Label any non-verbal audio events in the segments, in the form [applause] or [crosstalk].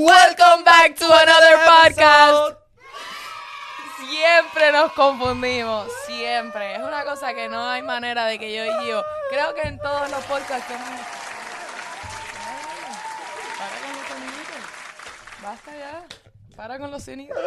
Welcome back to another podcast. Siempre nos confundimos, siempre. Es una cosa que no hay manera de que yo y yo. Creo que en todos los podcasts que hemos. Para con los soniditos. Basta ya. Para con los sonidos.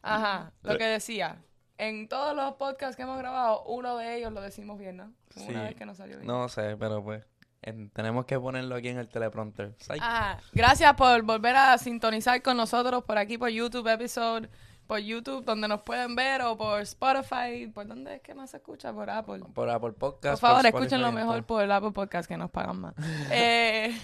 Ajá, lo que decía. En todos los podcasts que hemos grabado, uno de ellos lo decimos bien, ¿no? Una Sí. vez que no salió bien. No sé, pero pues en- tenemos que ponerlo aquí en el teleprompter. Ajá. Gracias por volver a sintonizar con nosotros por aquí por YouTube Episode, por YouTube donde nos pueden ver o por Spotify. ¿Por dónde es que más se escucha? Por Apple. Por Apple Podcast. Por favor, Spotify, escúchenlo en mejor por Apple Podcast que nos pagan más. [laughs] Eh,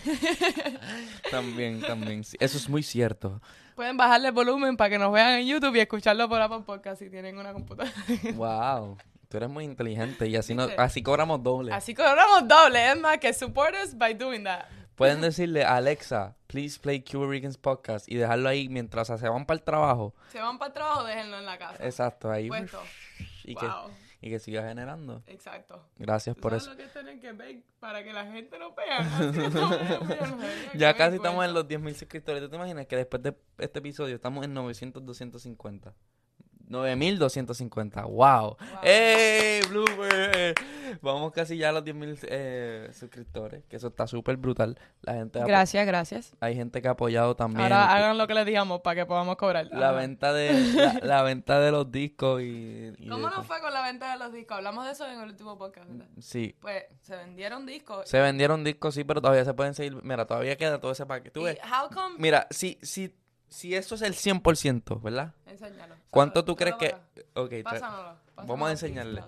También, también. sí, Eso es muy cierto. pueden bajarle el volumen para que nos vean en YouTube y escucharlo por Apple Podcast si tienen una computadora. Wow. Tú eres muy inteligente y así, no, así cobramos doble. Así cobramos doble, es más que support us by doing that. Pueden decirle a Alexa, please play Cuba Ricans Podcast y dejarlo ahí mientras se van para el trabajo. Se van para el trabajo, déjenlo en la casa. Exacto, ahí. Puesto. Y, que, y que siga generando. Exacto. Gracias por ¿Sabes eso. lo que tienen que ver para que la gente nos vea? [laughs] Ya casi estamos en los 10.000 suscriptores. ¿Tú te imaginas que después de este episodio estamos en 900, 250? 9.250. ¡Wow! ¡Ey! Blooper! Vamos casi ya a los 10.000 eh, suscriptores. Que eso está súper brutal. La gente Gracias, gracias. hay gente que ha apoyado también. Ahora hagan lo que les digamos para que podamos cobrar. la Ajá. venta de la, la venta de los discos y, y ¿Cómo nos fue con la venta de los discos? Hablamos de eso en el último podcast, ¿verdad? Sí. Pues se vendieron discos. Se vendieron discos, sí, pero todavía se pueden seguir. Mira, todavía queda todo ese paquete. ¿Tú ¿Y ves? how come? Mira, si, si, si eso es el 100%, ¿verdad? Enséñalo. ¿Cuánto tú crees que...? Ok, Pásamelo, pásamelo, vamos a enseñarle.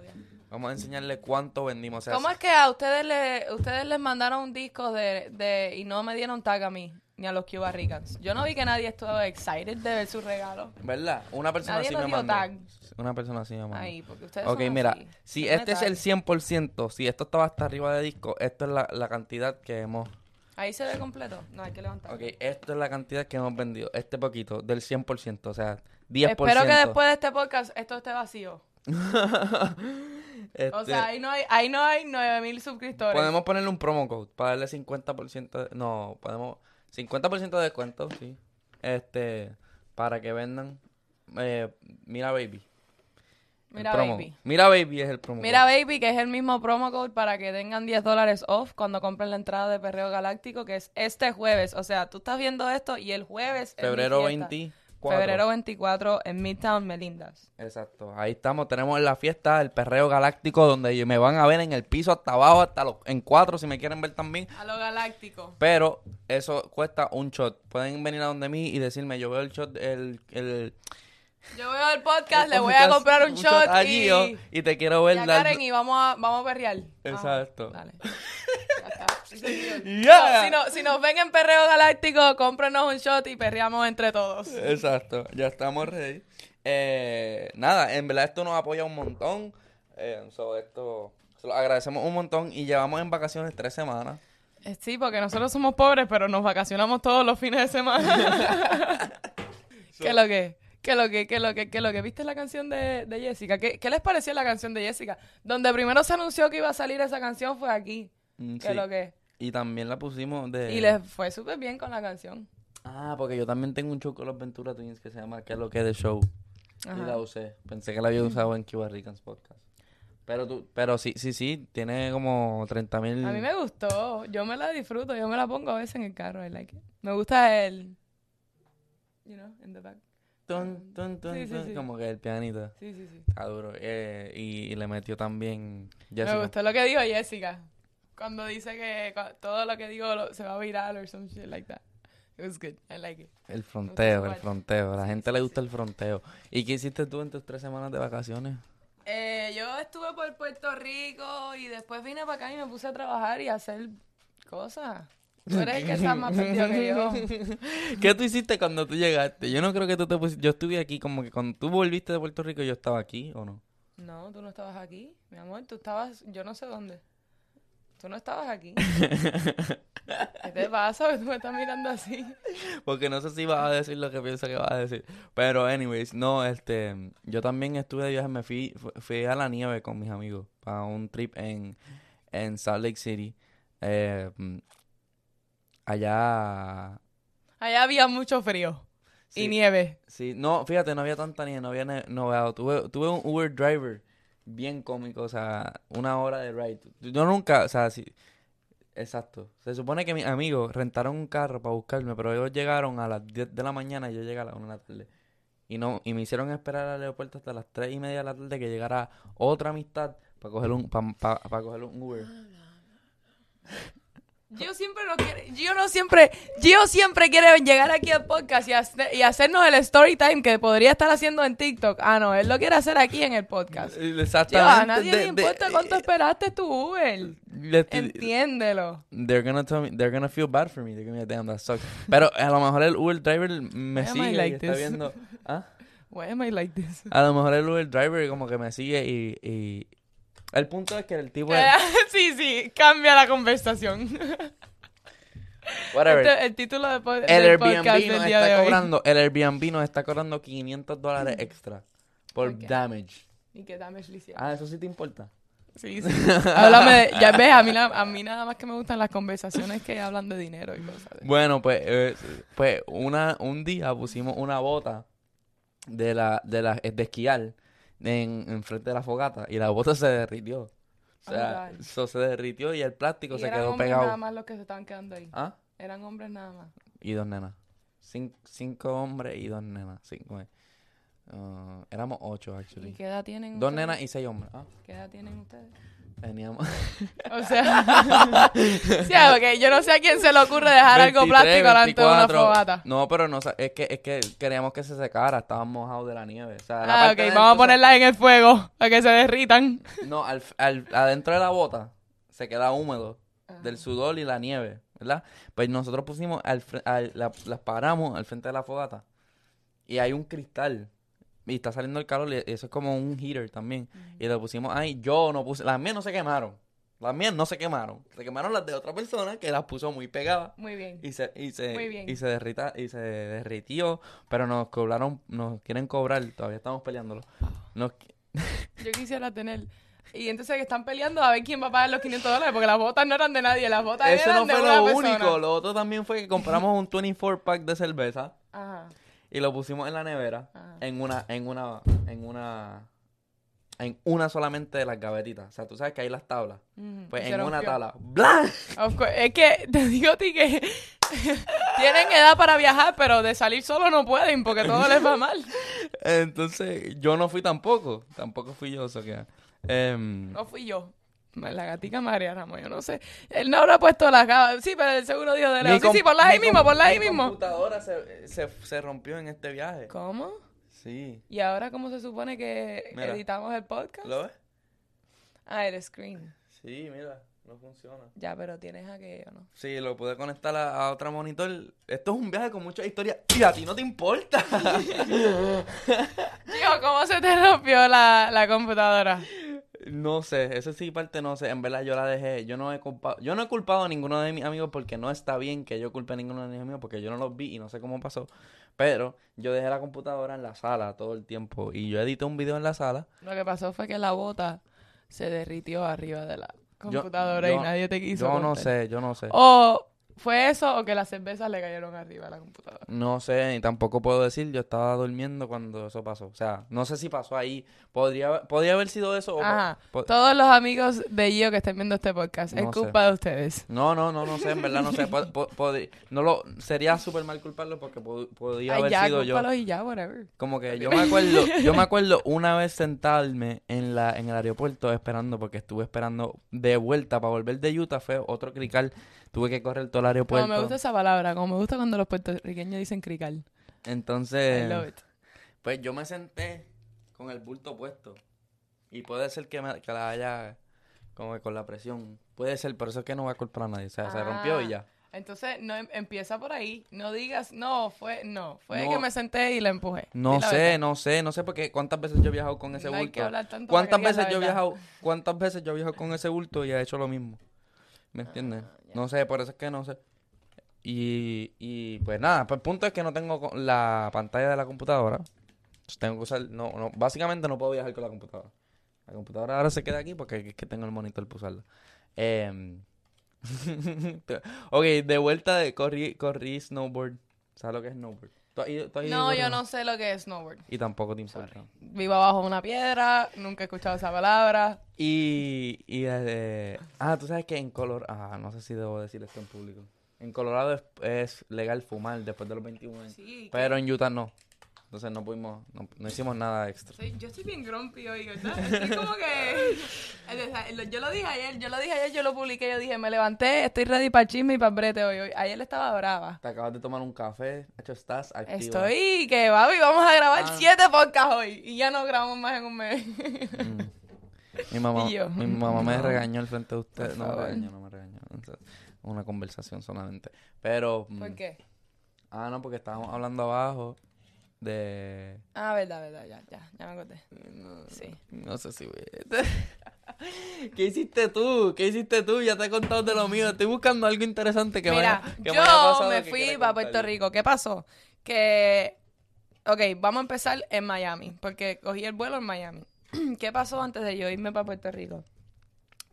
Vamos a enseñarle cuánto vendimos. O sea, ¿Cómo es que a ustedes le, ustedes les mandaron un disco de, de y no me dieron tag a mí ni a los Cuba Ricans? Yo no vi que nadie estuvo excited de ver su regalo. ¿Verdad? Una persona Nadie así me mandó. tag. Una persona así me mandó. Ahí, porque ustedes Ok, son mira, así. si este es el 100%, si esto estaba hasta arriba de disco, esto es la, la cantidad que hemos... Ahí se ve completo. No, hay que levantar. Ok, esto es la cantidad que hemos vendido. Este poquito, del 100%, o sea, 10%. Espero que después de este podcast esto esté vacío. Este, [laughs] O sea, ahí no hay, ahí no hay 9000 suscriptores. Podemos ponerle un promo code para darle 50%. de- no, podemos. 50% de descuento, sí. Este. Para que vendan. Eh, Mira Baby. El Mira, baby. Mira Baby es el promo. Mira, code. baby, que es el mismo promo code para que tengan 10 dólares off cuando compren la entrada de Perreo Galáctico, que es este jueves. O sea, tú estás viendo esto y el jueves. Febrero fiesta. 24. Febrero 24 en Midtown Melindas. Exacto. Ahí estamos. Tenemos la fiesta del perreo galáctico donde me van a ver en el piso hasta abajo, hasta los, en cuatro si me quieren ver también. A lo galáctico. Pero eso cuesta un shot. Pueden venir a donde mí y decirme, yo veo el shot, el, el, Yo veo el podcast, le voy a comprar un, shot, a y, Gio y te quiero ver y a Karen y vamos a, vamos a perrear. Exacto. Dale. Ya está. Yeah. Si, no- si nos ven en Perreo Galáctico, cómprenos un shot y perreamos entre todos. Exacto, ya estamos ready. Eh, nada, en verdad esto nos apoya un montón. Eh, so, esto se lo agradecemos un montón y llevamos en vacaciones tres semanas. Eh, Sí, porque nosotros somos pobres, pero nos vacacionamos todos los fines de semana. [laughs] ¿Qué es lo que? ¿Qué es lo que? ¿Qué es lo que? ¿Qué es lo que? ¿Viste la canción de, de Jessica? ¿Qué, ¿Qué les pareció la canción de Jessica? Donde primero se anunció que iba a salir esa canción fue aquí. Mm, ¿Qué sí. es lo que? Y también la pusimos de... Y les fue súper bien con la canción. Ah, porque yo también tengo un show con los Ventura Twins que se llama ¿Qué es lo que de show? Ajá. Y la usé. Pensé que la había usado en Cuba Ricans Podcast. Pero tú, pero sí, sí, sí, tiene como 30 mil... A mí me gustó. Yo me la disfruto. Yo me la pongo a veces en el carro. I like it. Me gusta el... You know, in the back. Tun, tun, tun, Sí, sí, sí. Como que el pianito. Sí, sí, sí. Está duro. Eh, y, y le metió también Jessica. Me gustó lo que dijo Jessica. Cuando dice que todo lo que digo lo- se va a viral or some shit like that. It was good. I like it. El fronteo, el fronteo. A la gente le gusta el fronteo. ¿Y qué hiciste tú en tus tres semanas de vacaciones? Eh, yo estuve por Puerto Rico y después vine para acá y me puse a trabajar y a hacer cosas. Tú eres el que está más perdido que yo. [laughs] ¿Qué tú hiciste cuando tú llegaste? Yo no creo que tú te pusiste... Yo estuve aquí como que cuando tú volviste de Puerto Rico yo estaba aquí, ¿o no? No, tú no estabas aquí, mi amor. Tú estabas, yo no sé dónde. Tú no estabas aquí. [laughs] ¿Qué te pasa? Tú me estás mirando así. Porque no sé si vas a decir lo que pienso que vas a decir. Pero, anyways, no, este... Yo también estuve de viaje, me fui, fu- fui a la nieve con mis amigos. Para un trip en, en Salt Lake City. Eh, allá... Allá había mucho frío y nieve. Sí, no, fíjate, no había tanta nieve, no había nevado. Tuve, tuve un Uber driver bien cómico, o sea, una hora de ride. Yo nunca, o sea, sí, exacto. Se supone que mis amigos rentaron un carro para buscarme, pero ellos llegaron a las 10 de la mañana y yo llegué a las 1 de la tarde. Y no, y me hicieron esperar al aeropuerto hasta las 3 y media de la tarde que llegara otra amistad para coger un, pa- pa- para coger un Uber. Gio siempre no quiere, Gio no siempre, Gio siempre quiere llegar aquí al podcast y, hace- y hacernos el story time que podría estar haciendo en TikTok. Ah, no, él lo quiere hacer aquí en el podcast. Eh, Gio, Exactamente. a nadie de- le de- importa cuánto esperaste tu Uber. Entiéndelo. They're gonna tell me, they're gonna feel bad for me. They're gonna be damn, that sucks. Pero a lo mejor el Uber driver me sigue y like está this? viendo. ¿Ah? Why am I like this? A lo mejor el Uber driver como que me sigue y, y... El punto es que el tipo... Eh, [laughs] sí, sí, cambia la conversación. Whatever. Este- el título de po- el del podcast Airbnb del nos día de está hoy. cobrando... El Airbnb nos está cobrando 500 dólares [laughs] extra por Ok. damage. Y que damage le hicieron. Ah, ¿eso sí te importa? Sí, sí. Háblame de, ya ves, a mí, a mí nada más que me gustan las conversaciones que hablan de dinero y cosas. de- Bueno, pues, eh, pues una, un día pusimos una bota de la, de la, de esquiar en, en frente de la fogata y la bota se derritió. O sea, Oh, God. eso se derritió y el plástico Y se eran quedó hombres pegado. nada más los que se estaban quedando ahí. ¿Ah? Eran hombres nada más. Y dos nenas. Cin- cinco hombres y dos nenas. Cinco, eh. Ah, éramos ocho, ¿Y actually. qué edad tienen Dos ustedes? nenas y seis hombres. Ah, ¿Qué edad tienen ustedes? Teníamos... O sea, [laughs] sí, porque yo no sé a quién se le ocurre dejar algo 23, plástico delante de una 24. fogata. No, pero no, es que, es que queríamos que se secara. Estaban mojados de la nieve. O sea, la Ah, ok, vamos a ponerlas en el fuego para que se derritan. No, al, al- adentro de la bota se queda húmedo Ah. del sudor y la nieve, ¿verdad? Pues nosotros pusimos, al, al- la- las paramos al frente de la fogata y hay un cristal y está saliendo el calor y eso es como un heater también. Y lo pusimos ahí, yo no puse, las mías no se quemaron, las mías no se quemaron, se quemaron las de otra persona que las puso muy pegadas. Muy bien. Y se, y se, Muy bien. y se derrita, y se derritió, pero nos cobraron, nos quieren cobrar, todavía estamos peleándolo. Nos, [laughs] Yo quisiera tener. Y entonces que están peleando a ver quién va a pagar los 500 dólares, porque las botas no eran de nadie, las botas Eso eran no fue lo persona. único. Lo otro también fue que compramos un [laughs] 24 pack de cerveza Ajá. Y lo pusimos en la nevera Ajá. en una, en una, en una, en una solamente de las gavetitas. O sea, tú sabes que hay las tablas. Pues en una tabla. ¡Blan! Es que [laughs] te digo a ti que [laughs] tienen edad para viajar, pero de salir solo no pueden porque todo les va mal. [laughs] Entonces, yo no fui tampoco. Tampoco fui yo, eso que. em, No fui yo. La gatica María Ramos, yo no sé. Él no habrá puesto las gafas. Sí, pero el seguro dijo de lejos. Sí, sí, ponlas ahí mi mismo, ponlas ahí mi mismo. computadora se, se, se rompió en este viaje. ¿Cómo? Sí. ¿Y ahora cómo se supone que Mira. editamos el podcast? ¿Lo ves? Ah, el screen. Sí, mira, no funciona. Ya, pero tienes aquello, ¿no? Sí, lo pude conectar a, a otra monitor. Esto es un viaje con muchas historias. Y a ti no te importa. [laughs] Tío, ¿cómo se te rompió la, la computadora? No sé, esa sí parte no sé. En verdad yo la dejé. Yo no he culpado, yo no he culpado a ninguno de mis amigos porque no está bien que yo culpe a ninguno de mis amigos porque yo no los vi y no sé cómo pasó. Pero yo dejé la computadora en la sala todo el tiempo y yo edité un video en la sala. Lo que pasó fue que la bota se derritió arriba de la Yo- computadora y nadie te quiso. Yo no sé, yo no sé. O fue eso o que las cervezas le cayeron arriba a la computadora. No sé, ni tampoco puedo decir, yo estaba durmiendo cuando eso pasó. O sea, no sé si pasó ahí. Podría, podría haber sido eso o... Ajá. Todos los amigos de Gio que estén viendo este podcast, es No sé. culpa de ustedes. No, no, no, no sé, en verdad no sé. Po- po- podri- no lo, sería súper mal culparlo porque po- podría Ay, haber ya, sido yo. y ya, whatever. Como que yo me acuerdo, yo me acuerdo una vez sentarme en la, en el aeropuerto esperando, porque estuve esperando de vuelta para volver de Utah, fue otro crical, tuve que correr todo el Como aeropuerto. me gusta esa palabra, como me gusta cuando los puertorriqueños dicen crical. I Entonces, love it. pues yo me senté con el bulto puesto. Y puede ser que, me, que la haya, como que con la presión. Puede ser, pero eso es que no va a culpar a nadie. O sea, se rompió y Ah. ya. Entonces, no em- empieza por ahí. No digas, no, fue, no, fue No. que me senté y la empujé. No la sé, verdad. no sé, no sé porque cuántas veces yo he viajado con ese No hay bulto. que hablar tanto ¿Cuántas veces yo he viajado? ¿Cuántas veces yo he viajado con ese bulto y he hecho lo mismo? ¿Me entiendes? Ah, no sé, por eso es que no sé. Y, y pues nada, pues el punto es que no tengo la pantalla de la computadora. Entonces Tengo que usar, no, no, básicamente no puedo viajar con la computadora. La computadora ahora se queda aquí porque es que tengo el monitor para usarla. Em, [laughs] ok, de vuelta de corrí, corrí snowboard ¿Sabes lo que es snowboard? ¿Tú has ido- tú has ido No, yo no sé lo que es snowboard. Y tampoco te importa. Vivo abajo de una piedra, nunca he escuchado esa palabra. Y, y eh, ah, tú sabes que en Colorado, ah, no sé si debo decir esto en público. En Colorado es, es legal fumar después de los 21 años. Sí, Pero en Utah no. Entonces no pudimos, no, no hicimos nada extra. Soy- yo estoy bien grumpy hoy, ¿verdad? Estoy como [laughs] que... Yo lo dije ayer, yo lo dije ayer, yo lo publiqué, yo dije, me levanté, estoy ready para chisme y para brete hoy. hoy. Ayer estaba brava. Te acabas de tomar un café, hecho estás activa. Estoy que babi, vamos a grabar Ah. siete podcasts hoy. Y ya no grabamos más en un mes. Mm. Mi [laughs] mamá, yo, mi mamá me regañó al frente de ustedes. Por No me regañó, no me regañó. Una conversación solamente. Pero, mm, ¿Por qué? ah, no, porque estábamos hablando abajo de... Ah, verdad, verdad, ya, ya, ya me acordé. Sí. No sé si voy [laughs] ¿Qué hiciste tú? ¿Qué hiciste tú? Ya te he contado de lo mío. Estoy buscando algo interesante que Mira, me haya, que yo me haya pasado me que fui para. Puerto Rico. ¿Qué pasó? Que, ok, vamos a empezar en Miami, porque cogí el vuelo en Miami. [clears throat] ¿Qué pasó antes de yo irme para Puerto Rico?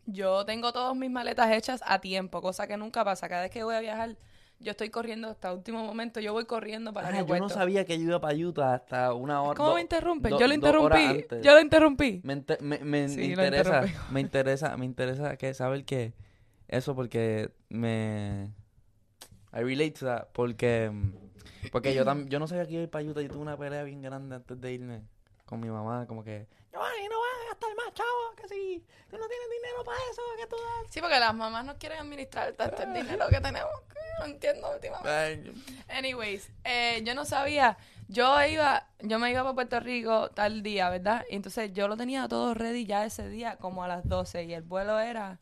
Yo tengo todas mis maletas hechas a tiempo, cosa que nunca pasa. Cada vez que voy a viajar, yo estoy corriendo hasta último momento. Yo voy corriendo para el Ah, yo aeropuerto. no sabía que yo iba para Utah hasta una hora. ¿Cómo do- me interrumpen? do- yo lo interrumpí. Yo lo interrumpí. Me, inte- me, me Sí, lo interesa, me interesa, me interesa que saber que eso porque me I relate to that porque porque yo tam- yo no sabía que iba a ir para Utah, yo tuve una pelea bien grande antes de irme con mi mamá, como que no vas a gastar más, chavo, que si tú no tienes dinero para eso, que tú das. Sí, porque las mamás no quieren administrar tanto el dinero que tenemos. que No entiendo últimamente. Anyways, eh, yo no sabía. Yo iba, yo me iba para Puerto Rico tal día, ¿verdad? Y entonces yo lo tenía todo ready ya ese día, como a las 12. Y el vuelo era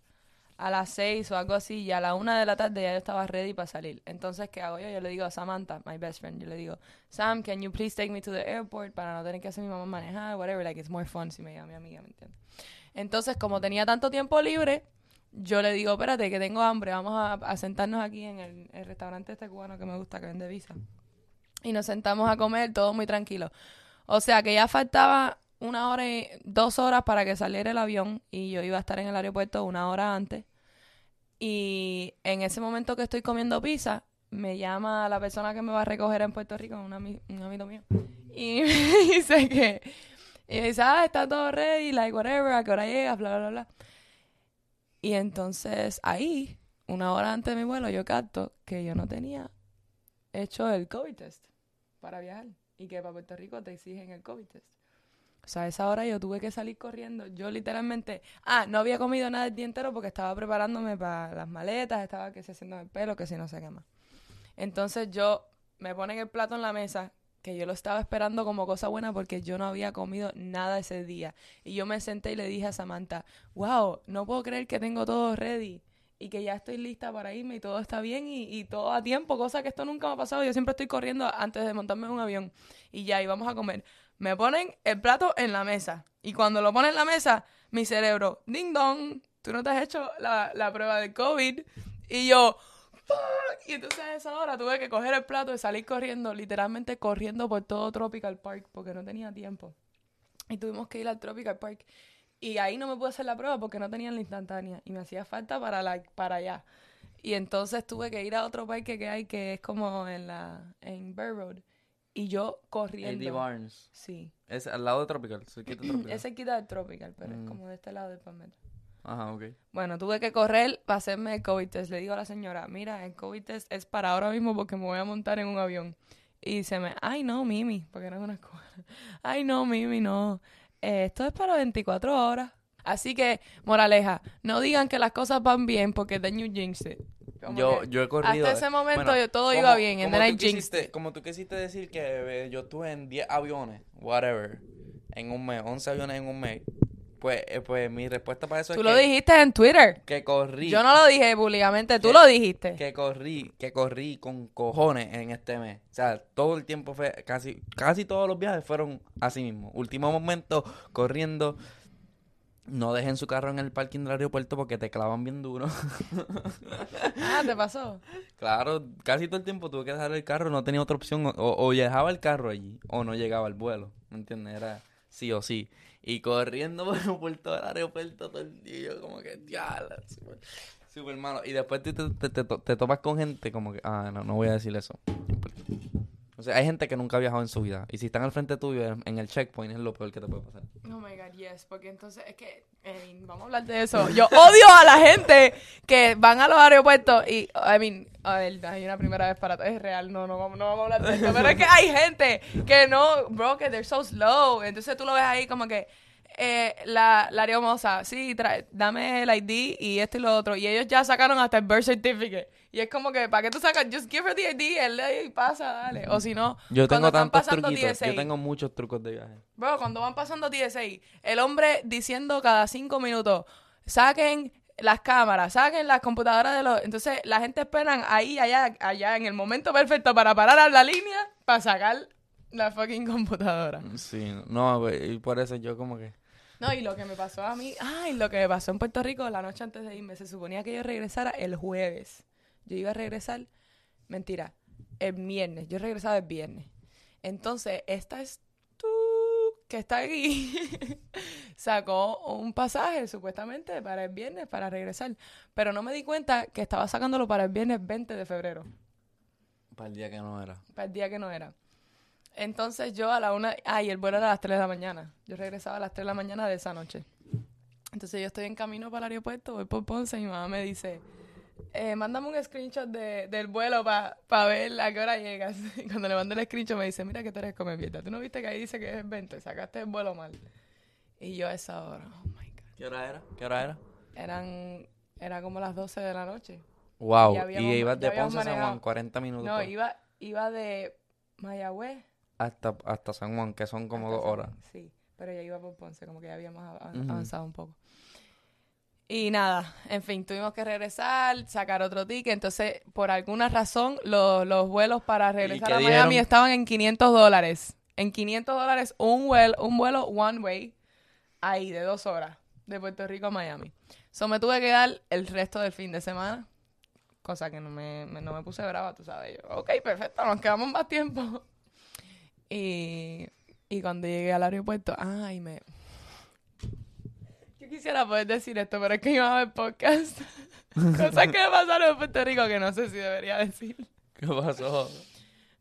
a las 6 o algo así. Y a la 1 de la tarde ya yo estaba ready para salir. Entonces, ¿qué hago yo? Yo le digo a Samantha, my best friend, yo le digo, Sam, can you please take me to the airport para no tener que hacer mi mamá manejar, whatever, like it's more fun si me lleva mi amiga, ¿me entiendes? Entonces, como tenía tanto tiempo libre, yo le digo, espérate, que tengo hambre, vamos a, a sentarnos aquí en el, el restaurante este cubano que me gusta, que vende visa. Y nos sentamos a comer, todo muy tranquilo. O sea que ya faltaba una hora y dos horas para que saliera el avión y yo iba a estar en el aeropuerto una hora antes. Y en ese momento que estoy comiendo pizza, me llama la persona que me va a recoger en Puerto Rico, un, un amigo mío, y [laughs] me dice que, me dice, ah, está todo ready, like whatever, a qué hora llegas, bla, bla, bla. Y entonces ahí, una hora antes de mi vuelo, yo capto que yo no tenía hecho el COVID test para viajar y que para Puerto Rico te exigen el COVID test. O sea, a esa hora yo tuve que salir corriendo. Yo literalmente, ah, no había comido nada el día entero porque estaba preparándome para las maletas, estaba que si haciendo el pelo, que si no sé qué más. Entonces yo me ponen el plato en la mesa, que yo lo estaba esperando como cosa buena porque yo no había comido nada ese día. Y yo me senté y le dije a Samantha, wow, no puedo creer que tengo todo ready y que ya estoy lista para irme y todo está bien y, y todo a tiempo, cosa que esto nunca me ha pasado. Yo siempre estoy corriendo antes de montarme en un avión y ya íbamos a comer. Me ponen el plato en la mesa y cuando lo ponen en la mesa, mi cerebro, ding dong, tú no te has hecho la, la prueba de COVID y yo, "Fuck". y entonces a esa hora tuve que coger el plato y salir corriendo, literalmente corriendo por todo Tropical Park porque no tenía tiempo. Y tuvimos que ir al Tropical Park. Y ahí no me pude hacer la prueba porque no tenían la instantánea. Y me hacía falta para, la, para allá. Y entonces tuve que ir a otro parque que hay que es como en la en Road. Y yo corriendo. Barnes. Sí. Es al lado de Tropical, cerquita de Tropical. [clears throat] Ese quita del Tropical, pero es Mm. como de este lado del palmetto. Ajá, ok. Bueno, tuve que correr para hacerme el COVID test. Le digo a la señora, mira, el COVID test es para ahora mismo porque me voy a montar en un avión. Y se me, ay no, Mimi, porque es una escuela. [laughs] Ay no, Mimi, no. Eh, esto es para 24 horas. Así que, moraleja, no digan que las cosas van bien porque then you jinx it. Yo, yo he corrido. hasta ese momento bueno, yo- todo como- iba bien, and como I tú quisiste-. Como tú quisiste decir que eh, yo estuve en 10 aviones, whatever, en un mes, 11 aviones en un mes, pues, eh, pues mi respuesta para eso Tú es lo que, dijiste en Twitter. que corrí. Yo no lo dije públicamente, tú Que- lo dijiste. que corrí, que corrí con cojones en este mes. O sea, todo el tiempo fue, casi, casi todos los viajes fueron así mismo. Último momento, corriendo. No dejen su carro en el parking del aeropuerto porque te clavan bien duro. [laughs] Ah, ¿te pasó? claro, casi todo el tiempo tuve que dejar el carro, no tenía otra opción. O, o dejaba el carro allí, o no llegaba al vuelo. ¿Me entiendes? Era sí o sí. Y corriendo [laughs] por, por todo el aeropuerto todo el día, como que, diablo. Súper malo. Y después te, te, te, te- te topas con gente como que, ah, no, no voy a decir eso. No. O sea, hay gente que nunca ha viajado en su vida. Y si están al frente tuyo en, el checkpoint es lo peor que te puede pasar. Oh my god, yes, porque entonces es que mean, vamos a hablar de eso. Yo odio a la gente que van a los aeropuertos y I mean, a ver, hay una primera vez para es real, no, no vamos, no vamos a hablar de esto, pero es que hay gente que no, bro, que they're so slow, entonces tú lo ves ahí como que eh, la, la hermosa, sí, trae, dame el ID y esto y lo otro. Y ellos ya sacaron hasta el birth certificate. Y es como que, ¿para qué tú sacas? Just give her the ID, él y pasa, dale. O si no, Yo cuando tengo están tantos pasando truquitos. TSA, Yo tengo muchos trucos de viaje. Bro, cuando van pasando TSA, el hombre diciendo cada cinco minutos, saquen las cámaras, saquen las computadoras de los... Entonces, la gente esperan ahí, allá, allá, en el momento perfecto para parar a la línea para sacar la fucking computadora. Sí, no, y por eso yo como que... No, y lo que me pasó a mí, ay, lo que me pasó en Puerto Rico la noche antes de irme, se suponía que yo regresara el jueves. Yo iba a regresar, mentira, el viernes, yo regresaba el viernes. Entonces, esta es tú que está aquí, [laughs] sacó un pasaje supuestamente para el viernes para regresar, pero no me di cuenta que estaba sacándolo para el viernes 20 de febrero Para el día que no era. para el día que no era. Entonces yo a la una, ay, el vuelo era a las 3 de la mañana. Yo regresaba a las 3 de la mañana de esa noche. Entonces yo estoy en camino para el aeropuerto, voy por Ponce y mi mamá me dice, eh, mándame un screenshot de, del vuelo para ver a qué hora llegas. [laughs] Y cuando le mando el screenshot me dice, mira que tú eres come mierda. ¿Tú no viste que ahí dice que es 20? Sacaste el vuelo mal. Y yo a esa hora, oh my God. ¿Qué hora era? ¿Qué hora era? Eran, era como las 12 de la noche. Wow. Y habíamos- ibas de Ponce a San Juan, manejado. 40 minutos. No, iba, iba de Mayagüez hasta, hasta San Juan, que son como Hasta dos horas. Sí, pero ya iba por Ponce, como que ya habíamos avanzado un poco. Y nada, en fin, tuvimos que regresar, sacar otro ticket. Entonces, por alguna razón, lo- los vuelos para regresar a Miami dijeron? estaban en 500 dólares. En 500 dólares un vuelo, un vuelo one way, ahí, de dos horas, de Puerto Rico a Miami. So, me tuve que dar el resto del fin de semana. Cosa que no me, me- no me puse brava, tú sabes. Yo, ok, perfecto, nos quedamos más tiempo. [laughs] Y, y cuando llegué al aeropuerto, ay, me... Yo quisiera poder decir esto, pero es que iba a ver podcast. [laughs] Cosas que me pasaron en Puerto Rico que no sé si debería decir. ¿Qué pasó?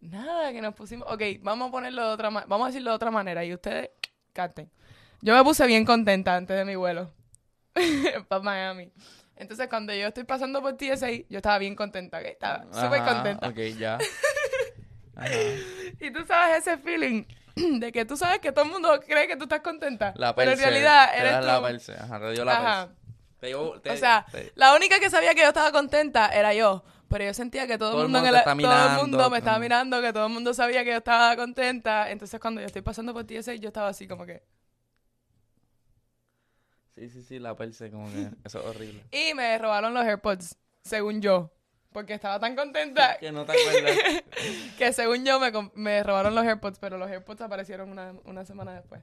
Nada, que nos pusimos... Ok, vamos a ponerlo de otra manera. Vamos a decirlo de otra manera y ustedes capten. Yo me puse bien contenta antes de mi vuelo [laughs] para Miami. Entonces, cuando yo estoy pasando por TSA, yo estaba bien contenta, ¿ok? Estaba súper contenta. Ok, ya. [laughs] Ajá. Y tú sabes ese feeling [clears throat] de que tú sabes que todo el mundo cree que tú estás contenta. La pero en perse, realidad te eres das la perse. Ajá, te dio la Ajá. perse. Te dio- te- O sea, te- la única que sabía que yo estaba contenta era yo. Pero yo sentía que todo, Todo el mundo, en el, todo el mundo me estaba mirando, que todo el mundo sabía que yo estaba contenta. Entonces cuando yo estoy pasando por TSA, yo estaba así como que... Sí, sí, sí, la perse, como que eso es horrible. [laughs] Y me robaron los AirPods, según yo. Porque estaba tan contenta que no te acuerdas. [laughs] que según yo me, me robaron los AirPods, pero los AirPods aparecieron una, una semana después.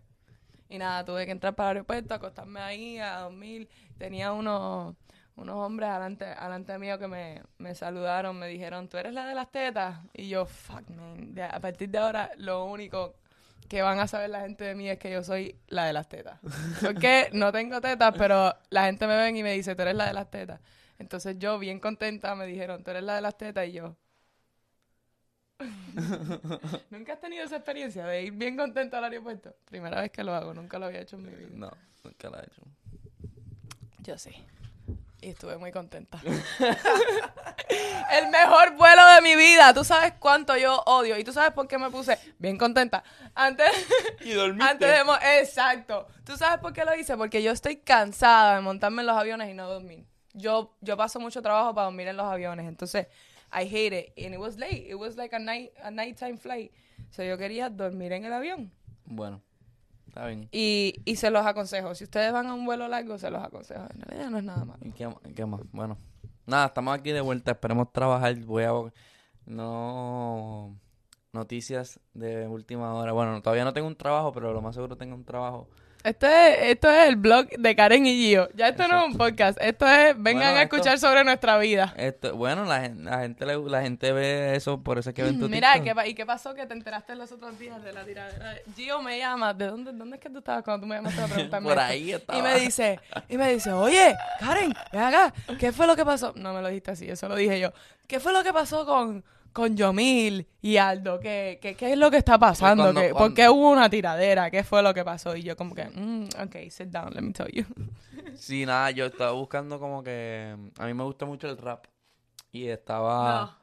Y nada, tuve que entrar para el aeropuerto, acostarme ahí a dormir. Tenía unos, unos hombres alante, alante mío que me, me saludaron, me dijeron, ¿tú eres la de las tetas? Y yo, fuck, man. a partir de ahora, lo único que van a saber la gente de mí es que yo soy la de las tetas. [laughs] Porque no tengo tetas, pero la gente me ven y me dice, tú eres la de las tetas. Entonces yo, bien contenta, me dijeron, tú eres la de las tetas, y yo... [laughs] ¿Nunca has tenido esa experiencia de ir bien contenta al aeropuerto? Primera vez que lo hago, nunca lo había hecho en mi vida. No, nunca la he hecho. Yo sí. Y estuve muy contenta. [laughs] El mejor vuelo de mi vida. Tú sabes cuánto yo odio. Y tú sabes por qué me puse bien contenta. Antes, [laughs] Y dormiste. antes de... Exacto. ¿Tú sabes por qué lo hice? Porque yo estoy cansada de montarme en los aviones y no dormir. Yo, yo paso mucho trabajo para dormir en los aviones. Entonces, I hate it. And it was late. It was like a, night, a nighttime flight. So yo quería dormir en el avión. Bueno, está bien. Y, y se los aconsejo. Si ustedes van a un vuelo largo, se los aconsejo. En realidad no es nada malo. ¿Y qué, qué más? Bueno, nada, estamos aquí de vuelta. Esperemos trabajar. Voy a. No. Noticias de última hora. Bueno, todavía no tengo un trabajo, pero lo más seguro tengo un trabajo. Esto es, esto es el blog de Karen y Gio. Ya esto no es un podcast. Esto es, vengan Bueno, a esto- escuchar sobre nuestra vida. Esto, bueno, la, la gente le- la gente ve eso, por eso es que ven tu [laughs] Mira, TikTok. ¿qué, pa- ¿y qué pasó que te enteraste los otros días de la tiradera? Gio me llama. ¿De dónde, dónde es que tú estabas cuando tú me llamaste a [laughs] preguntarme Por ahí estaba. Y me dice, y me dice, oye, Karen, ven acá, ¿qué fue lo que pasó? No me lo dijiste así, eso lo dije yo. ¿Qué fue lo que pasó con, con Yomil y Aldo? ¿Qué, qué, qué es lo que está pasando? cuando- ¿Qué- ¿Por qué hubo una tiradera? ¿Qué fue lo que pasó? Y yo como que, mm, ok, sit down, let me tell you. [laughs] Sí, nada, yo estaba buscando como que... A mí me gusta mucho el rap. Y estaba... No.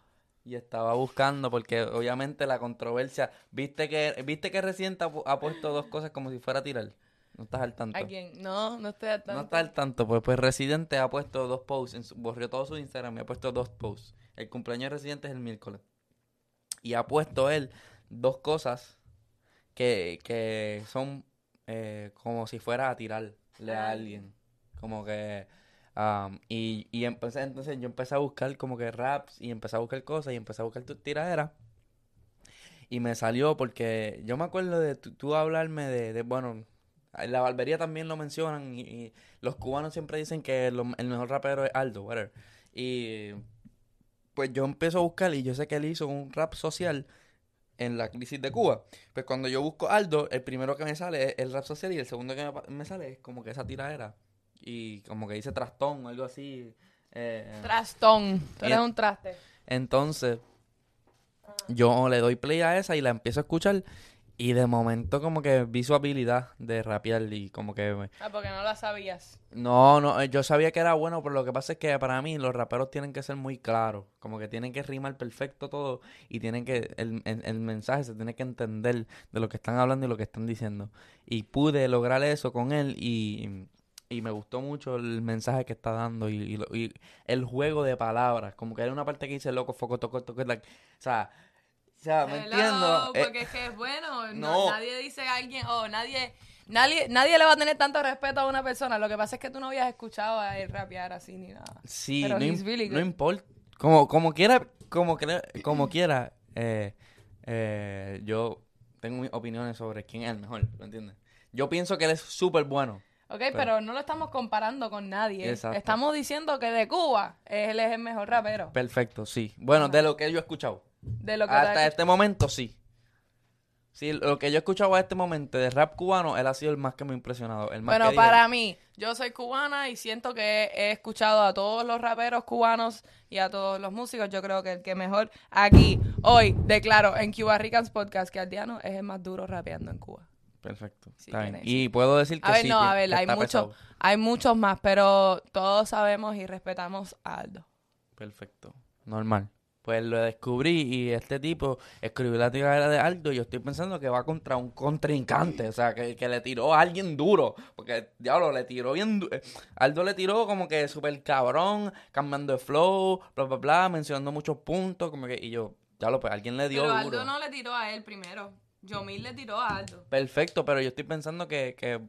Y estaba buscando porque obviamente la controversia... ¿Viste que viste que Residente ha, pu- ha puesto dos cosas como si fuera a tirar? No estás al tanto. ¿A quién? No, no estoy al No tanto. estás al tanto. Pues, pues Residente ha puesto dos posts. En su- borró todo su Instagram y ha puesto dos posts. El cumpleaños de Residente es el miércoles. Y ha puesto él dos cosas que, que son eh, como si fuera a tirarle a alguien. Como que... am, y, y empecé, entonces yo empecé a buscar como que raps y empecé a buscar cosas y empecé a buscar tu tiradera. Y me salió porque yo me acuerdo de tú, tú hablarme de, de, bueno, en la barbería también lo mencionan y, y los cubanos siempre dicen que lo- el mejor rapero es Aldo, whatever. Y pues yo empiezo a buscar y yo sé que él hizo un rap social en la crisis de Cuba. Pues cuando yo busco Aldo, el primero que me sale es el rap social y el segundo que me, sale es como que esa tiradera. Y como que dice trastón o algo así. eh, Trastón, tú eres un traste. entonces, yo le doy play a esa y la empiezo a escuchar. Y de momento como que vi su habilidad de rapear y como que... Ah, porque no la sabías. No, no, eh, yo sabía que era bueno, pero lo que pasa es que para mí los raperos tienen que ser muy claros. Como que tienen que rimar perfecto todo y tienen que... El, el- el mensaje se tiene que entender de lo que están hablando y lo que están diciendo. Y pude lograr eso con él y... Y me gustó mucho el mensaje que está dando y, y lo- y el juego de palabras. Como que hay una parte que dice loco, foco, toco, toco. like, o sea, o sea, ¿me entiendo? Eh, Porque es que es bueno. no- nadie dice a alguien, oh, nadie, nadie, nadie le va a tener tanto respeto a una persona. Lo que pasa es que tú no habías escuchado a él rapear así ni nada. Sí, Pero no, he's im- really no good. importa. Como, como quiera, como, como quiera, eh, eh, yo tengo mis opiniones sobre quién es el mejor, ¿me entiendes? Yo pienso que él es súper bueno. Ok, pero, no lo estamos comparando con nadie. Exacto. Estamos diciendo que de Cuba él es el mejor rapero. Perfecto, sí. Bueno, de lo que yo he escuchado. De lo que Hasta te- este momento, sí. Sí, lo que yo he escuchado a este momento de rap cubano, él ha sido el más que me ha impresionado. El más Bueno, que para mí, yo soy cubana y siento que he escuchado a todos los raperos cubanos y a todos los músicos. Yo creo que el que mejor aquí, hoy, declaro en Cuba Ricans Podcast que Aldiano es el más duro rapeando en Cuba. Perfecto. Sí, está bien. tiene- Y puedo decir que A ver, sí, no, a ver, hay pesado. hay muchos más, pero todos sabemos y respetamos a Aldo. Perfecto. Normal. Pues lo descubrí y este tipo escribió la tiradera de Aldo y yo estoy pensando que va contra un contrincante, o sea, que, que le tiró a alguien duro, porque diablo, le tiró bien duro. Aldo le tiró como que súper cabrón, cambiando de flow, bla, bla, bla, mencionando muchos puntos, como que, y yo, diablo, pues alguien le dio Pero duro. Aldo no le tiró a él primero. Yomil le tiró a Aldo. Perfecto, pero yo estoy pensando que, que,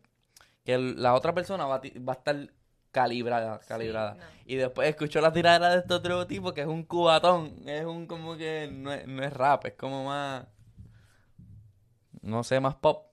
que la otra persona va a, va a estar calibrada, calibrada. no. Y después escucho la tiradera de este otro tipo que es un cubatón, es un como que no es, no es rap, es como más, no sé, más pop.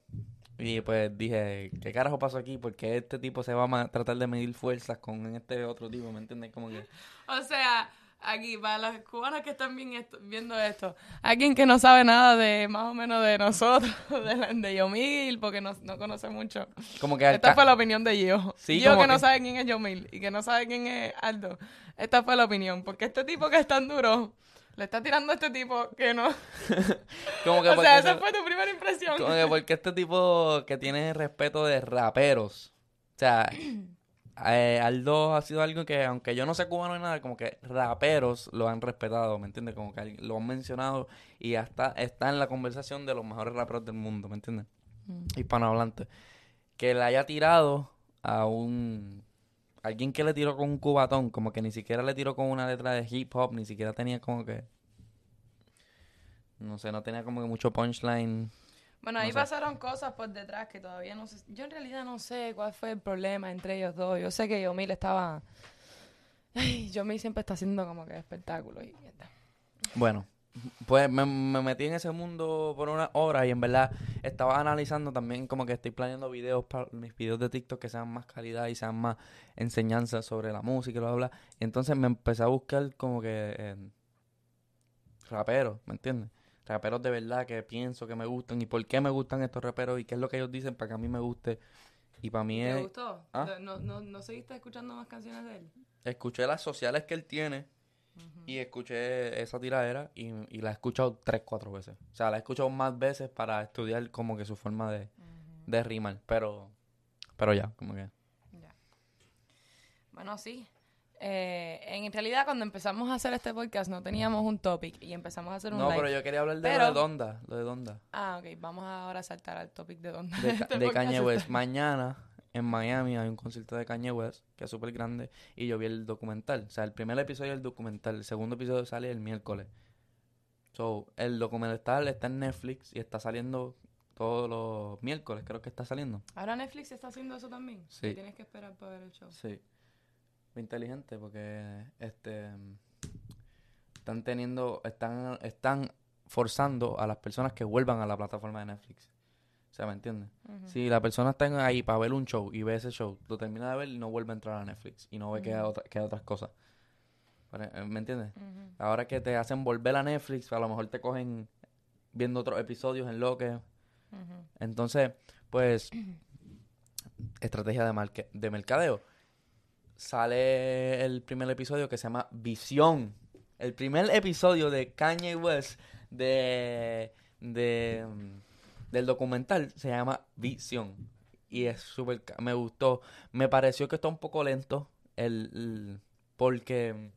Y pues dije, ¿qué carajo pasó aquí? Porque este tipo se va a tratar de medir fuerzas con este otro tipo, ¿me entiendes? Como que... [laughs] O sea, aquí, para los cubanos que están bien esto- viendo esto, alguien que no sabe nada de más o menos de nosotros, [laughs] de, de Yomil, porque no, no conoce mucho. Como que al Esta fue la opinión de Gio. Sí, Gio que, no sabe quién es Yomil y que no sabe quién es Aldo. Esta fue la opinión. Porque este tipo que es tan duro, le está tirando a este tipo que no. [laughs] como que [laughs] o sea, se- esa fue tu primera impresión. Como que porque este tipo que tiene respeto de raperos. O sea, [clears throat] eh, Aldo ha sido algo que, aunque yo no sé cubano ni nada, como que raperos lo han respetado, ¿me entiendes? Como que lo han mencionado y hasta está en la conversación de los mejores raperos del mundo, ¿me entiendes? Hispanohablante. Que le haya tirado a un... Alguien que le tiró con un cubatón, como que ni siquiera le tiró con una letra de hip hop, ni siquiera tenía como que... No sé, no tenía como que mucho punchline. Bueno, ahí No sé. pasaron cosas por detrás que todavía no sé. Yo en realidad no sé cuál fue el problema entre ellos dos. Yo sé que Yomil estaba. Ay, Yomil siempre está haciendo como que espectáculos y está. Bueno, pues me, me metí en ese mundo por una hora y en verdad estaba analizando también como que estoy planeando videos para mis videos de TikTok que sean más calidad y sean más enseñanzas sobre la música y bla, bla, bla. Y entonces me empecé a buscar como que eh, raperos, ¿me entiendes? Raperos de verdad que pienso que me gustan y por qué me gustan estos raperos y qué es lo que ellos dicen para que a mí me guste. Y para mí ¿Te es... gustó? ¿Ah? ¿No, no, ¿No seguiste escuchando más canciones de él? Escuché las sociales que él tiene y escuché esa tiradera y, y la he escuchado tres, cuatro veces. O sea, la he escuchado más veces para estudiar como que su forma de, de rimar. Pero, pero ya, como que... Ya. Bueno, sí. Eh, en realidad, cuando empezamos a hacer este podcast, no teníamos un topic y empezamos a hacer un No, live. pero yo quería hablar de Pero- lo de Donda, lo de Donda. Ah, ok. Vamos ahora a saltar al topic de dónde. De, [laughs] este de Kanye está- West. Mañana en Miami hay un concierto de Kanye West que es súper grande y yo vi el documental. O sea, el primer episodio del documental, el segundo episodio sale el miércoles. So, el documental está en Netflix y está saliendo todos los miércoles, creo que está saliendo. Ahora Netflix está haciendo eso también. Sí. Tienes que esperar para ver el show. Sí. Muy inteligente porque este están teniendo están están forzando a las personas que vuelvan a la plataforma de Netflix. O sea, ¿me entiendes? Si la persona está ahí para ver un show y ve ese show, lo termina de ver y no vuelve a entrar a Netflix y no ve que, hay otra- que hay otras cosas. Eh, ¿Me entiendes? Ahora que te hacen volver a Netflix, a lo mejor te cogen viendo otros episodios en lo que... Entonces, pues, [clears throat] estrategia de, de mercadeo. Sale el primer episodio que se llama Visión. El primer episodio de Kanye West de, de mm, del documental se llama Visión. Y es súper... Me gustó. Me pareció que está un poco lento. El, porque mm,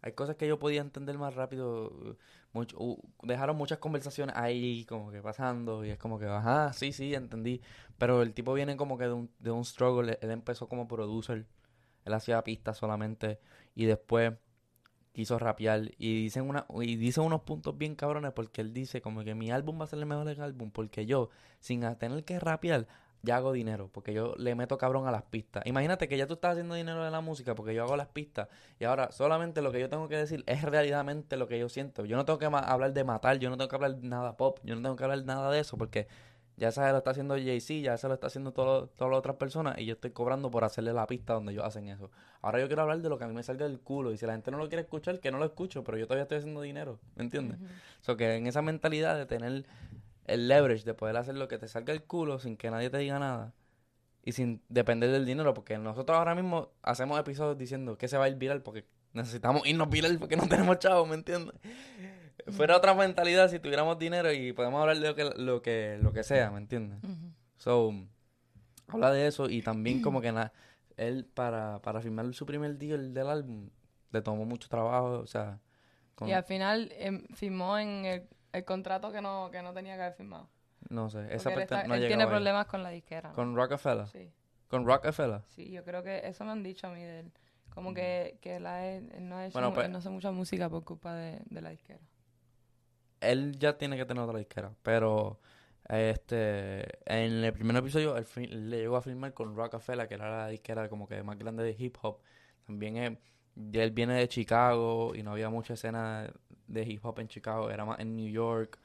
hay cosas que yo podía entender más rápido. Mucho, dejaron muchas conversaciones ahí como que pasando y es como que, ajá, sí, sí, entendí. Pero el tipo viene como que de un, de un struggle. Él empezó como producer. Él hacía pistas solamente y después quiso rapear y dicen una y dice unos puntos bien cabrones porque él dice como que mi álbum va a ser el mejor álbum porque yo sin tener que rapear ya hago dinero porque yo le meto cabrón a las pistas. Imagínate que ya tú estás haciendo dinero de la música porque yo hago las pistas y ahora solamente lo que yo tengo que decir es realmente lo que yo siento. Yo no tengo que hablar de matar, yo no tengo que hablar nada pop, yo no tengo que hablar nada de eso porque ya se lo está haciendo Jay-Z, ya se lo está haciendo todo- todas las otras personas y yo estoy cobrando por hacerle la pista donde ellos hacen eso. Ahora yo quiero hablar de lo que a mí me salga del culo y si la gente no lo quiere escuchar, que no lo escucho, pero yo todavía estoy haciendo dinero, ¿me entiendes? Ujú. So que en esa mentalidad de tener el leverage, de poder hacer lo que te salga el culo sin que nadie te diga nada y sin depender del dinero, porque nosotros ahora mismo hacemos episodios diciendo que se va a ir viral porque necesitamos irnos viral porque no tenemos chavos, ¿me entiendes? Fuera otra mentalidad si tuviéramos dinero y podemos hablar de lo que, lo que, lo que sea, ¿me entiendes? So, habla de eso y también como que na- él para, para firmar su primer deal del álbum le tomó mucho trabajo, o sea, con- Y al final em, firmó en el, el contrato que no, que no tenía que haber firmado. no sé, esa Porque él, está- no él tiene problemas con la disquera. ¿no? Con Rockefeller, Sí, con Rockefeller. sí, yo creo que eso me han dicho a mí de él. Como que, que él, no, ha hecho, Bueno, pues- él no hace mucha música por culpa de, de la disquera. Él ya tiene que tener otra disquera, pero este en el primer episodio él, fi- le llegó a firmar con Rockefeller, que era la disquera como que más grande de hip hop. También y él viene de Chicago y no había mucha escena de hip hop en Chicago, era más en New York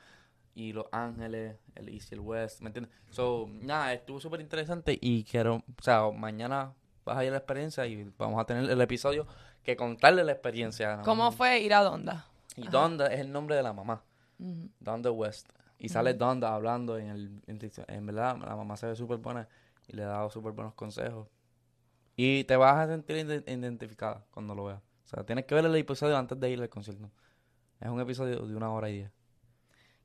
y Los Ángeles, el East y el West, ¿me entiendes? So, nada, estuvo súper interesante y quiero, o sea, mañana vas a ir a la experiencia y vamos a tener el episodio que contarle la experiencia. ¿Cómo fue ir a Donda? Y Donda es el nombre de la mamá. Ujú. Donda West. Y sale Donda hablando en el... En, en verdad, la mamá se ve súper buena y le ha dado súper buenos consejos. Y te vas a sentir ide- identificada cuando lo veas. O sea, tienes que ver el episodio antes de ir al concierto. Es un episodio de una hora y diez.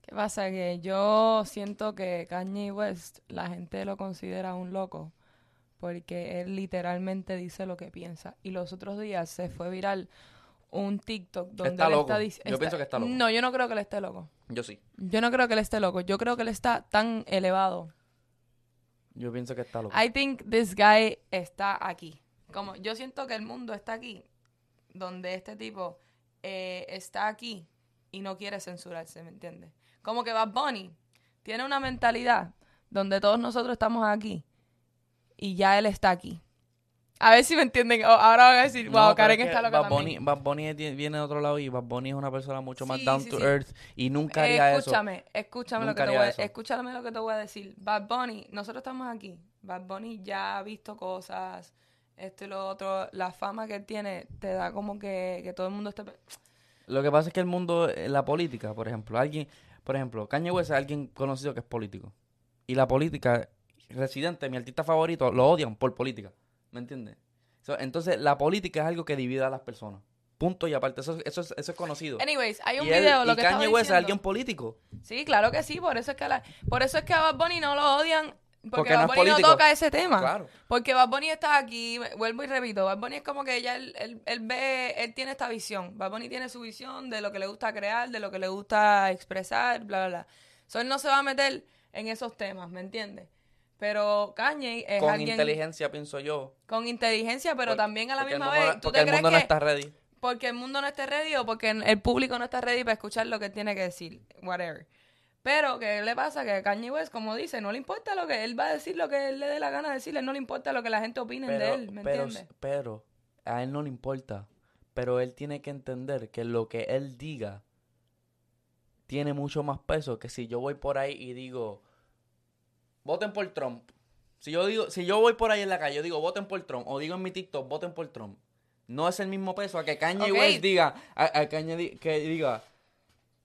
¿Qué pasa? Que yo siento que Kanye West, la gente lo considera un loco porque él literalmente dice lo que piensa. Y los otros días se fue viral un TikTok donde Está él loco. está dic- Yo pienso que está loco. No, yo no creo que él esté loco. Yo sí. Yo no creo que él esté loco. Yo creo que él está tan elevado. Yo pienso que está loco. I think this guy está aquí. Como yo siento que el mundo está aquí, donde este tipo eh, está aquí y no quiere censurarse, ¿me entiendes? Como que Bad Bunny tiene una mentalidad donde todos nosotros estamos aquí y ya él está aquí. A ver si me entienden. O- Ahora van a decir, wow, No, pero Karen es que está loca Bad Bunny, también. Bad Bunny es- viene de otro lado y Bad Bunny es una persona mucho más Sí, down sí, to sí. earth y nunca haría eso. escúchame, escúchame lo Nunca que te haría voy a, eso. escúchame lo que te voy a decir. Bad Bunny, nosotros estamos aquí. Bad Bunny ya ha visto cosas, esto y lo otro. La fama que él tiene te da como que, que todo el mundo esté... pe- Lo que pasa es que el mundo, eh, la política, por ejemplo, alguien, por ejemplo, Kanye West es alguien conocido que es político. Y la política, Residente, mi artista favorito, lo odian por política. ¿Me entiendes? So, entonces, la política es algo que divide a las personas. Punto y aparte, eso, eso, es, eso es conocido. Anyways, hay un y él- video, lo y que Kanye West es alguien político. Sí, claro que sí, por eso es que a la- por eso es que a Bad Bunny no lo odian porque, Porque Bad Bunny no toca ese tema. Claro. Porque Bad Bunny está aquí, vuelvo y repito, Bad Bunny es como que ya él, él, él ve, él tiene esta visión. Bad Bunny tiene su visión de lo que le gusta crear, de lo que le gusta expresar, bla, bla, bla. So, él no se va a meter en esos temas, ¿me entiendes? Pero Kanye es Con alguien inteligencia, pienso yo. con inteligencia, pero Por- también a la misma mundo vez, ¿tú porque te el crees mundo no que está ready. porque el mundo no esté ready o porque el público no está ready para escuchar lo que él tiene que decir, whatever. Pero, ¿qué le pasa? Que Kanye West, como dice, no le importa lo que él va a decir, lo que él le dé la gana de decirle, no le importa lo que la gente opine de él, ¿me pero, entiendes? pero, a él no le importa. Pero él tiene que entender que lo que él diga tiene mucho más peso que si yo voy por ahí y digo, voten por Trump. Si yo digo, si yo voy por ahí en la calle, yo digo, voten por Trump, o digo en mi TikTok, voten por Trump. No es el mismo peso a que Kanye Ok. West diga, a, a Kanye que diga,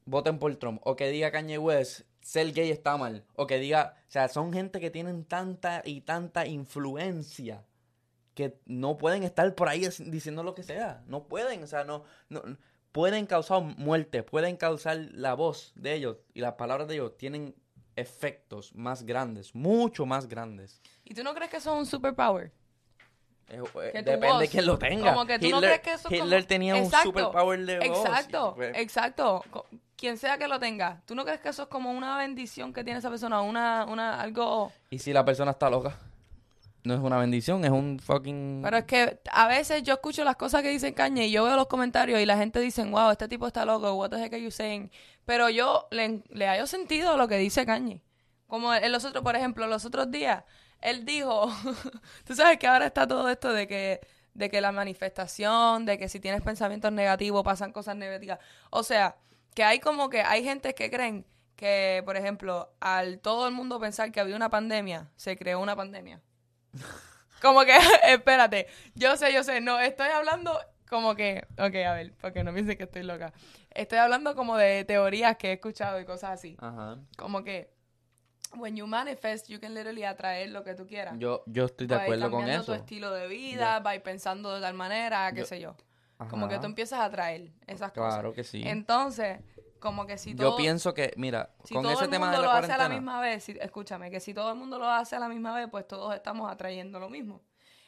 voten por Trump, o que diga Kanye West, ser gay está mal, o que diga, o sea, son gente que tienen tanta y tanta influencia que no pueden estar por ahí diciendo lo que sea, no pueden, o sea, no, no pueden causar muerte, pueden causar la voz de ellos y las palabras de ellos tienen efectos más grandes, mucho más grandes. ¿Y tú no crees que eso es un superpower? Eh, eh, Depende de quién lo tenga. Como que tú no Hitler, crees que eso es Hitler como- tenía un Exacto, superpower de voz. Exacto, fue- exacto. Quien sea que lo tenga, ¿tú no crees que eso es como una bendición que tiene esa persona? Una, una, algo... ¿Y si la persona está loca? No es una bendición, es un fucking... Pero es que a veces yo escucho las cosas que dicen Kanye y yo veo los comentarios y la gente dice, wow, este tipo está loco, what the heck are you saying? Pero yo le, le hallo sentido a lo que dice Kanye. Como en los otros, por ejemplo, los otros días, él dijo, [laughs] tú sabes que ahora está todo esto de que, de que la manifestación, de que si tienes pensamientos negativos pasan cosas negativas. O sea, que hay como que hay gente que creen que, por ejemplo, al todo el mundo pensar que había una pandemia, se creó una pandemia. Como que, [laughs] espérate, yo sé, yo sé, no, estoy hablando como que, ok, a ver, porque no piensen que estoy loca. Estoy hablando como de teorías que he escuchado y cosas así. Ajá. Como que, when you manifest, you can literally atraer lo que tú quieras. Yo, yo estoy de acuerdo con cambiando eso. tu estilo de vida, va pensando de tal manera, qué Yo- sé yo. Como que tú empiezas a atraer esas cosas. Claro que sí. Entonces, como que si Yo todo, pienso que, mira, si con todo ese el tema mundo de la lo hace a la misma vez, si- escúchame, que si todo el mundo lo hace a la misma vez, pues todos estamos atrayendo lo mismo.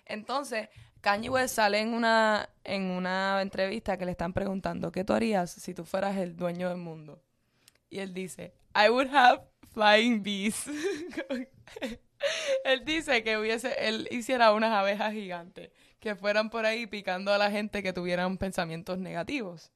Entonces, Kanye West sale en una, en una entrevista que le están preguntando, ¿qué tú harías si tú fueras el dueño del mundo? Y él dice, I would have flying bees. [laughs] él dice que hubiese, él hiciera unas abejas gigantes que fueran por ahí picando a la gente que tuvieran pensamientos negativos.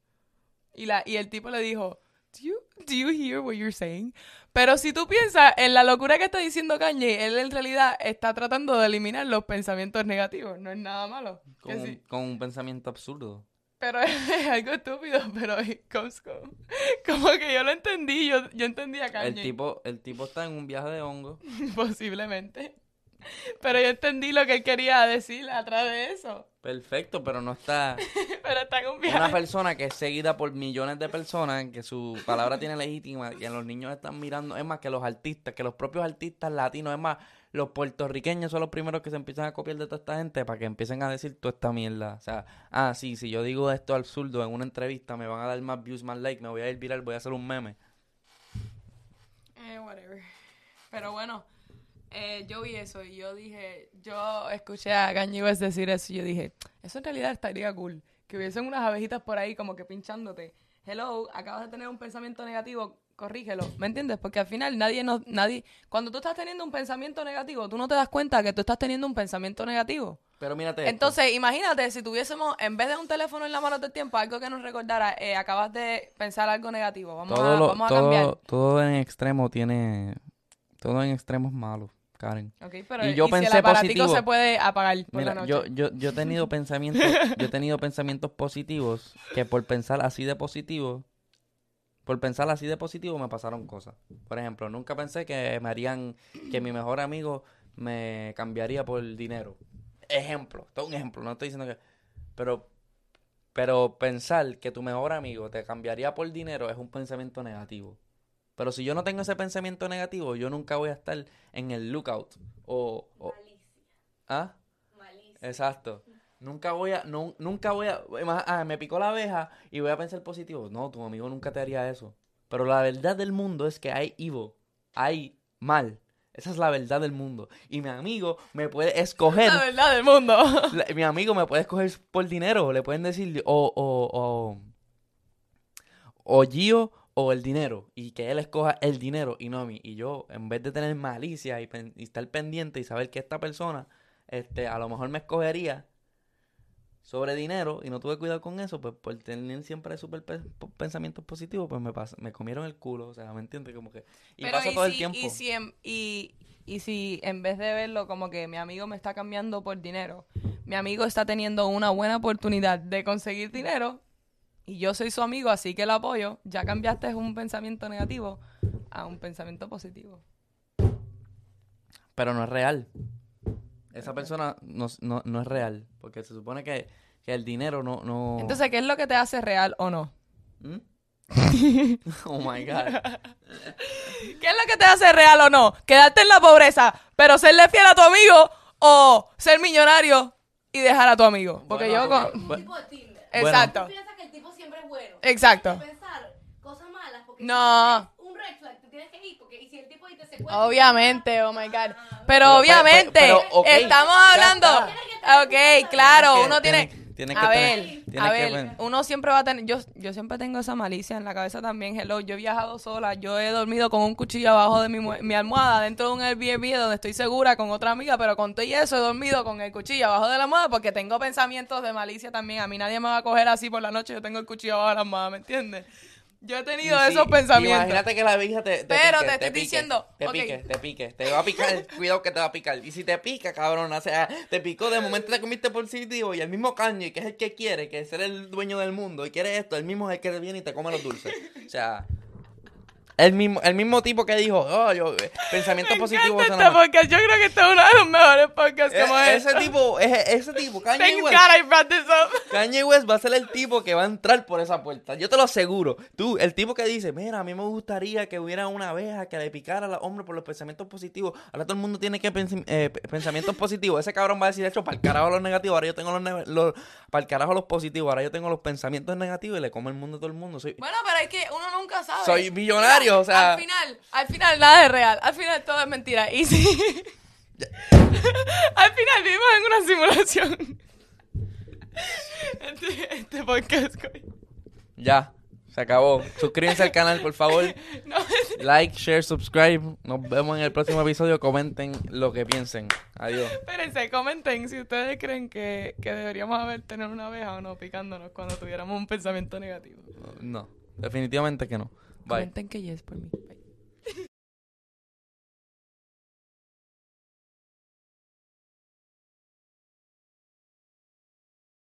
Y, la, y el tipo le dijo, do you, do you hear what you're saying? Pero si tú piensas en la locura que está diciendo Kanye, él en realidad está tratando de eliminar los pensamientos negativos. No es nada malo. Con, un- sí. con un pensamiento absurdo. Pero [laughs] es algo estúpido, pero comes con- como que yo lo entendí, yo, yo entendí a Kanye. El tipo, el tipo está en un viaje de hongo. [laughs] Posiblemente. Pero yo entendí lo que él quería decir atrás de eso. Perfecto, pero no está [laughs] Pero está una persona que es seguida por millones de personas, que su palabra tiene legítima, que los niños están mirando, es más que los artistas, que los propios artistas latinos, es más, los puertorriqueños son los primeros que se empiezan a copiar de toda esta gente para que empiecen a decir toda esta mierda. O sea, ah, sí, si yo digo esto absurdo en una entrevista, me van a dar más views, más likes, me voy a ir viral, voy a hacer un meme. Eh, whatever. Pero bueno, eh, yo vi eso y yo dije, yo escuché a Kanye West decir eso y yo dije, eso en realidad estaría cool. Que hubiesen unas abejitas por ahí como que pinchándote. Hello, acabas de tener un pensamiento negativo, corrígelo, ¿me entiendes? Porque al final nadie nos, nadie, cuando tú estás teniendo un pensamiento negativo, tú no te das cuenta que tú estás teniendo un pensamiento negativo. Pero mírate esto. Entonces, imagínate si tuviésemos, en vez de un teléfono en la mano todo el tiempo, algo que nos recordara, eh, acabas de pensar algo negativo, vamos, todo, a, lo- vamos a cambiar. todo en extremo tiene. Todo en extremo es malo. Karen. Ok, pero Y yo si pensé el aparatico positivo. se puede apagar por Mira, la noche. yo, yo, yo he tenido [laughs] pensamientos, yo he tenido pensamientos positivos que por pensar así de positivo, por pensar así de positivo me pasaron cosas. Por ejemplo, nunca pensé que me harían, que mi mejor amigo me cambiaría por dinero. Ejemplo, todo un ejemplo, no estoy diciendo que, pero, pero pensar que tu mejor amigo te cambiaría por dinero es un pensamiento negativo. Pero si yo no tengo ese pensamiento negativo, yo nunca voy a estar en el lookout o, o- ¿ah? Exacto. Nunca voy a, nu- nunca voy a, ah, me picó la abeja y voy a pensar positivo. No, tu amigo nunca te haría eso. Pero la verdad del mundo es que hay evil, hay mal. Esa es la verdad del mundo. Y mi amigo me puede escoger, La verdad del mundo. [laughs] la- mi amigo me puede escoger por dinero. Le pueden decir, o, o, o, o Gio o el dinero. Y que él escoja el dinero y no a mí. Y yo, en vez de tener malicia y, pen- y estar pendiente y saber que esta persona, este, a lo mejor me escogería sobre dinero y no tuve cuidado con eso, pues por tener siempre pe- po- pensamientos positivos, pues me, pas- me comieron el culo, o sea, ¿me entiendes? Como que... Y Pero pasa y todo si, el tiempo. Y si, en, y, y si en vez de verlo como que mi amigo me está cambiando por dinero, mi amigo está teniendo una buena oportunidad de conseguir dinero y yo soy su amigo, así que lo apoyo, ya cambiaste un pensamiento negativo a un pensamiento positivo. Pero no es real. Esa persona no, no, no es real, porque se supone que, que el dinero no... no... Entonces, ¿qué es lo que te hace real o no? ¿Mm? [laughs] oh my God. ¿Qué es lo que te hace real o no? Quedarte en la pobreza, pero serle fiel a tu amigo o ser millonario y dejar a tu amigo. Porque Bueno, yo... con- Bu- tipo de Tinder. Exacto. Bueno. Exacto. Tienes que pensar cosas malas porque No. si tienes un red flag, te tienes que ir porque y si el tipo ahí te secuestra. Obviamente, oh my God. Pero Pero, obviamente, pero, pero, ok, estamos hablando. Ok, claro, uno tiene. Tienes- a que ver, tener- tienes a que ver, uno siempre va a tener. Yo, yo siempre tengo esa malicia en la cabeza también. Hello, yo he viajado sola. Yo he dormido con un cuchillo abajo de mi, mi almohada dentro de un Airbnb donde estoy segura con otra amiga, pero con todo y eso he dormido con el cuchillo abajo de la almohada porque tengo pensamientos de malicia también. A mí nadie me va a coger así por la noche. Yo tengo el cuchillo abajo de la almohada, ¿me entiendes? Yo he tenido sí, esos pensamientos. Imagínate que la vieja te, te Pero pique, te estoy pique, diciendo, Te ok. pique, te pique. Te va a picar. [laughs] Cuidado que te va a picar. Y si te pica, cabrón, o sea, te picó, de momento te comiste positivo y el mismo Kanye, que es el que quiere, que es ser el dueño del mundo y quiere esto, el mismo es el que viene y te come los dulces. O sea, el mismo, el mismo tipo que dijo, oh, yo, eh, pensamientos positivos. este podcast. Yo creo que este es uno de los mejores podcasts que Eh, hemos ese hecho. tipo, ese, ese tipo, [laughs] Kanye Thank West. God I brought this up. [laughs] Kanye West va a ser el tipo que va a entrar por esa puerta. Yo te lo aseguro. Tú, el tipo que dice, mira, a mí me gustaría que hubiera una abeja que le picara a los hombres por los pensamientos positivos. Ahora todo el mundo tiene que pens- eh, pensamientos positivos. Ese cabrón va a decir, de hecho, para el carajo los negativos. Ahora yo tengo los, ne- los para el carajo los positivos. Ahora yo tengo los pensamientos negativos y le como el mundo a todo el mundo. Soy, Bueno, pero es que uno nunca sabe. Soy millonario, o sea- Al final, al final nada es real. Al final todo es mentira. Y sí. [laughs] al final vivimos en una simulación. [laughs] Este, este podcast, ya, se acabó. Suscríbanse al canal, por favor. [laughs] No, Like, share, subscribe. Nos vemos en el próximo episodio. Comenten lo que piensen. Adiós. espérense, comenten si ustedes creen que, que deberíamos haber tenido una abeja o no picándonos cuando tuviéramos un pensamiento negativo. No, definitivamente que no. Bye. Comenten que yes por mí.